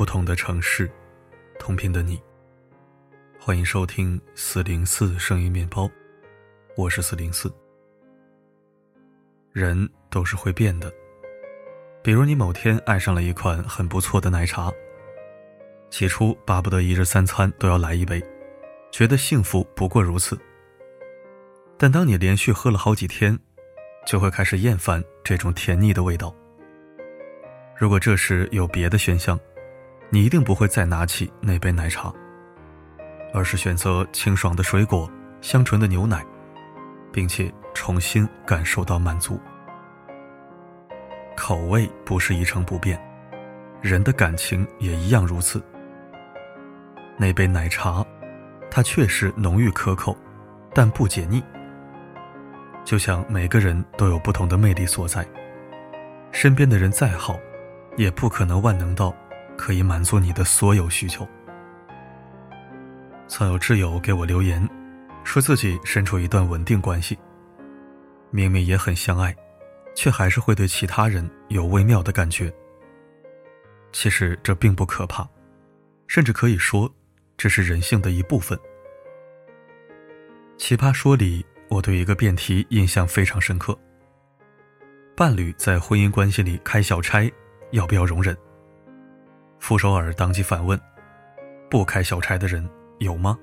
不同的城市，同频的你。欢迎收听四零四声音面包，我是四零四。人都是会变的，比如你某天爱上了一款很不错的奶茶，起初巴不得一日三餐都要来一杯，觉得幸福不过如此。但当你连续喝了好几天，就会开始厌烦这种甜腻的味道。如果这时有别的选项，你一定不会再拿起那杯奶茶，而是选择清爽的水果、香醇的牛奶，并且重新感受到满足。口味不是一成不变，人的感情也一样如此。那杯奶茶，它确实浓郁可口，但不解腻。就像每个人都有不同的魅力所在，身边的人再好。也不可能万能到可以满足你的所有需求。曾有挚友给我留言，说自己身处一段稳定关系，明明也很相爱，却还是会对其他人有微妙的感觉。其实这并不可怕，甚至可以说这是人性的一部分。奇葩说里，我对一个辩题印象非常深刻：伴侣在婚姻关系里开小差。要不要容忍？傅首尔当即反问：“不开小差的人有吗？”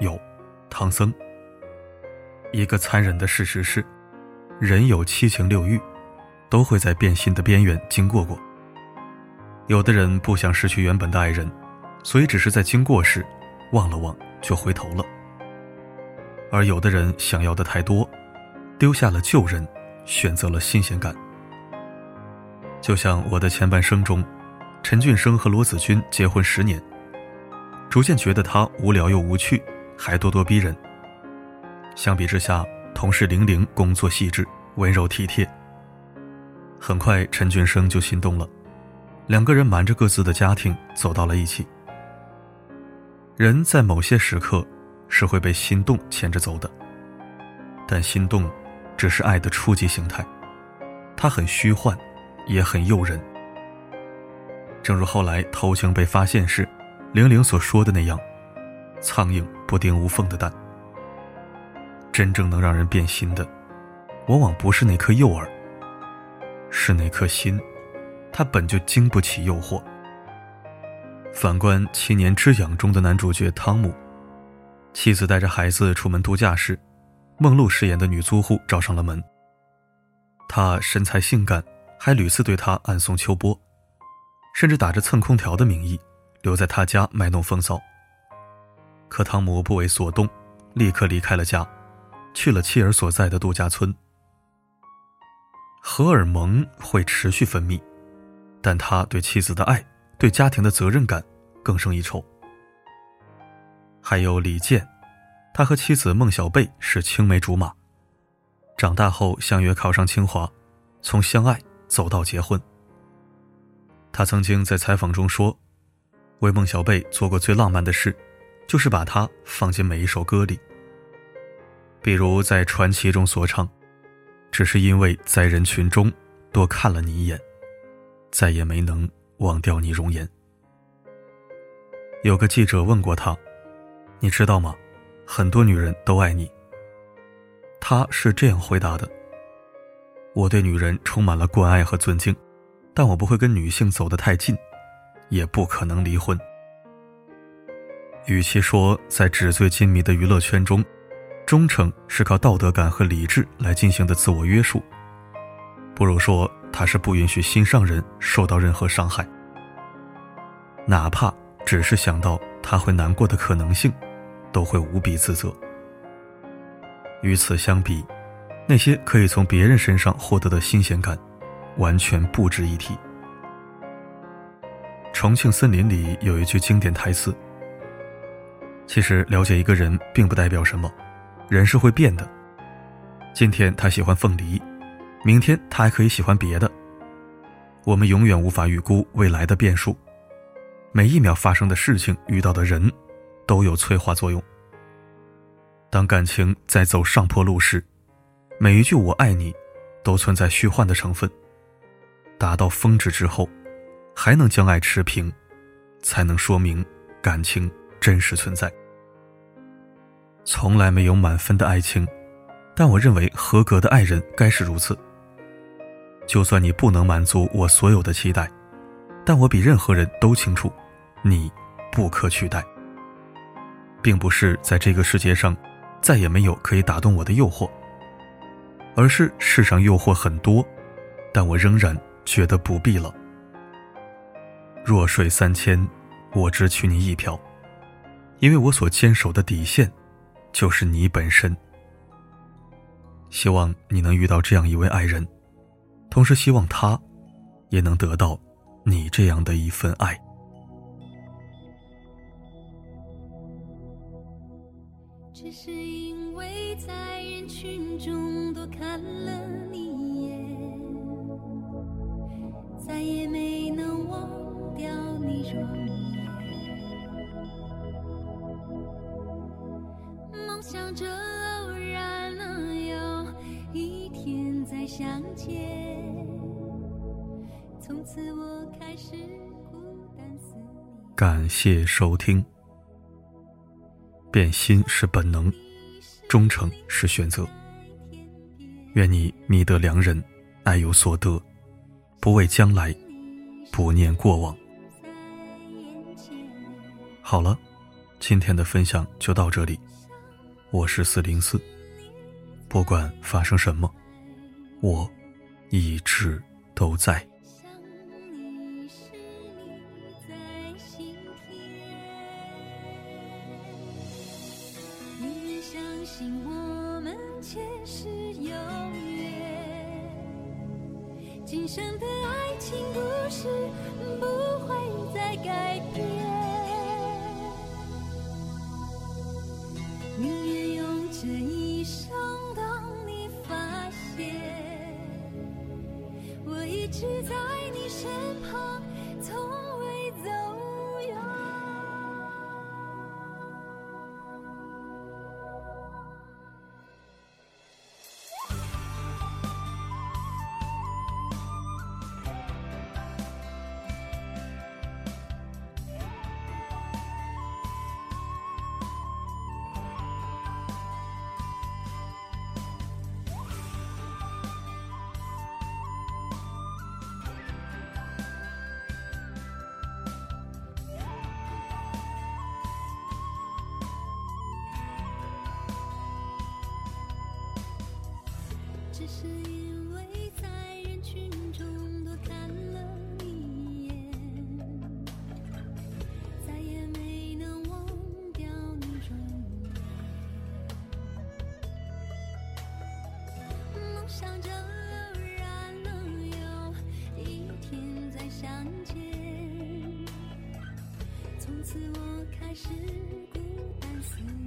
有，唐僧。一个残忍的事实是，人有七情六欲，都会在变心的边缘经过过。有的人不想失去原本的爱人，所以只是在经过时望了望就回头了；而有的人想要的太多，丢下了旧人，选择了新鲜感。就像我的前半生中，陈俊生和罗子君结婚十年，逐渐觉得他无聊又无趣，还咄咄逼人。相比之下，同事玲玲工作细致、温柔体贴。很快，陈俊生就心动了，两个人瞒着各自的家庭走到了一起。人在某些时刻是会被心动牵着走的，但心动只是爱的初级形态，它很虚幻。也很诱人。正如后来偷情被发现时，玲玲所说的那样：“苍蝇不叮无缝的蛋。”真正能让人变心的，往往不是那颗诱饵，是那颗心，它本就经不起诱惑。反观《七年之痒》中的男主角汤姆，妻子带着孩子出门度假时，梦露饰演的女租户找上了门。她身材性感。还屡次对他暗送秋波，甚至打着蹭空调的名义留在他家卖弄风骚。可汤姆不为所动，立刻离开了家，去了妻儿所在的度假村。荷尔蒙会持续分泌，但他对妻子的爱、对家庭的责任感更胜一筹。还有李健，他和妻子孟小贝是青梅竹马，长大后相约考上清华，从相爱。走到结婚，他曾经在采访中说：“为孟小贝做过最浪漫的事，就是把她放进每一首歌里。比如在《传奇》中所唱：‘只是因为在人群中多看了你一眼，再也没能忘掉你容颜。’”有个记者问过他：“你知道吗？很多女人都爱你。”他是这样回答的。我对女人充满了关爱和尊敬，但我不会跟女性走得太近，也不可能离婚。与其说在纸醉金迷的娱乐圈中，忠诚是靠道德感和理智来进行的自我约束，不如说他是不允许心上人受到任何伤害，哪怕只是想到他会难过的可能性，都会无比自责。与此相比。那些可以从别人身上获得的新鲜感，完全不值一提。重庆森林里有一句经典台词：“其实了解一个人并不代表什么，人是会变的。今天他喜欢凤梨，明天他还可以喜欢别的。我们永远无法预估未来的变数，每一秒发生的事情、遇到的人，都有催化作用。当感情在走上坡路时。”每一句“我爱你”，都存在虚幻的成分。达到峰值之后，还能将爱持平，才能说明感情真实存在。从来没有满分的爱情，但我认为合格的爱人该是如此。就算你不能满足我所有的期待，但我比任何人都清楚，你不可取代。并不是在这个世界上再也没有可以打动我的诱惑，而是世上诱惑很多，但我仍然觉得不必了。弱水三千，我只取你一瓢，因为我所坚守的底线，就是你本身。希望你能遇到这样一位爱人，同时希望他，也能得到你这样的一份爱。再也没能忘掉你容颜。梦想着偶然能有一天再相见，从此我开始孤单思念。感谢收听。变心是本能，忠诚是选择。愿你觅得良人，爱有所得，不畏将来，不念过往。好了，今天的分享就到这里。我是四零四，不管发生什么，我一直都在。今生的爱情故事不会再改变，只是因为在人群中多看了你一眼，再也没能忘掉你容颜。梦想着偶然能有一天再相见，从此我开始孤单思念。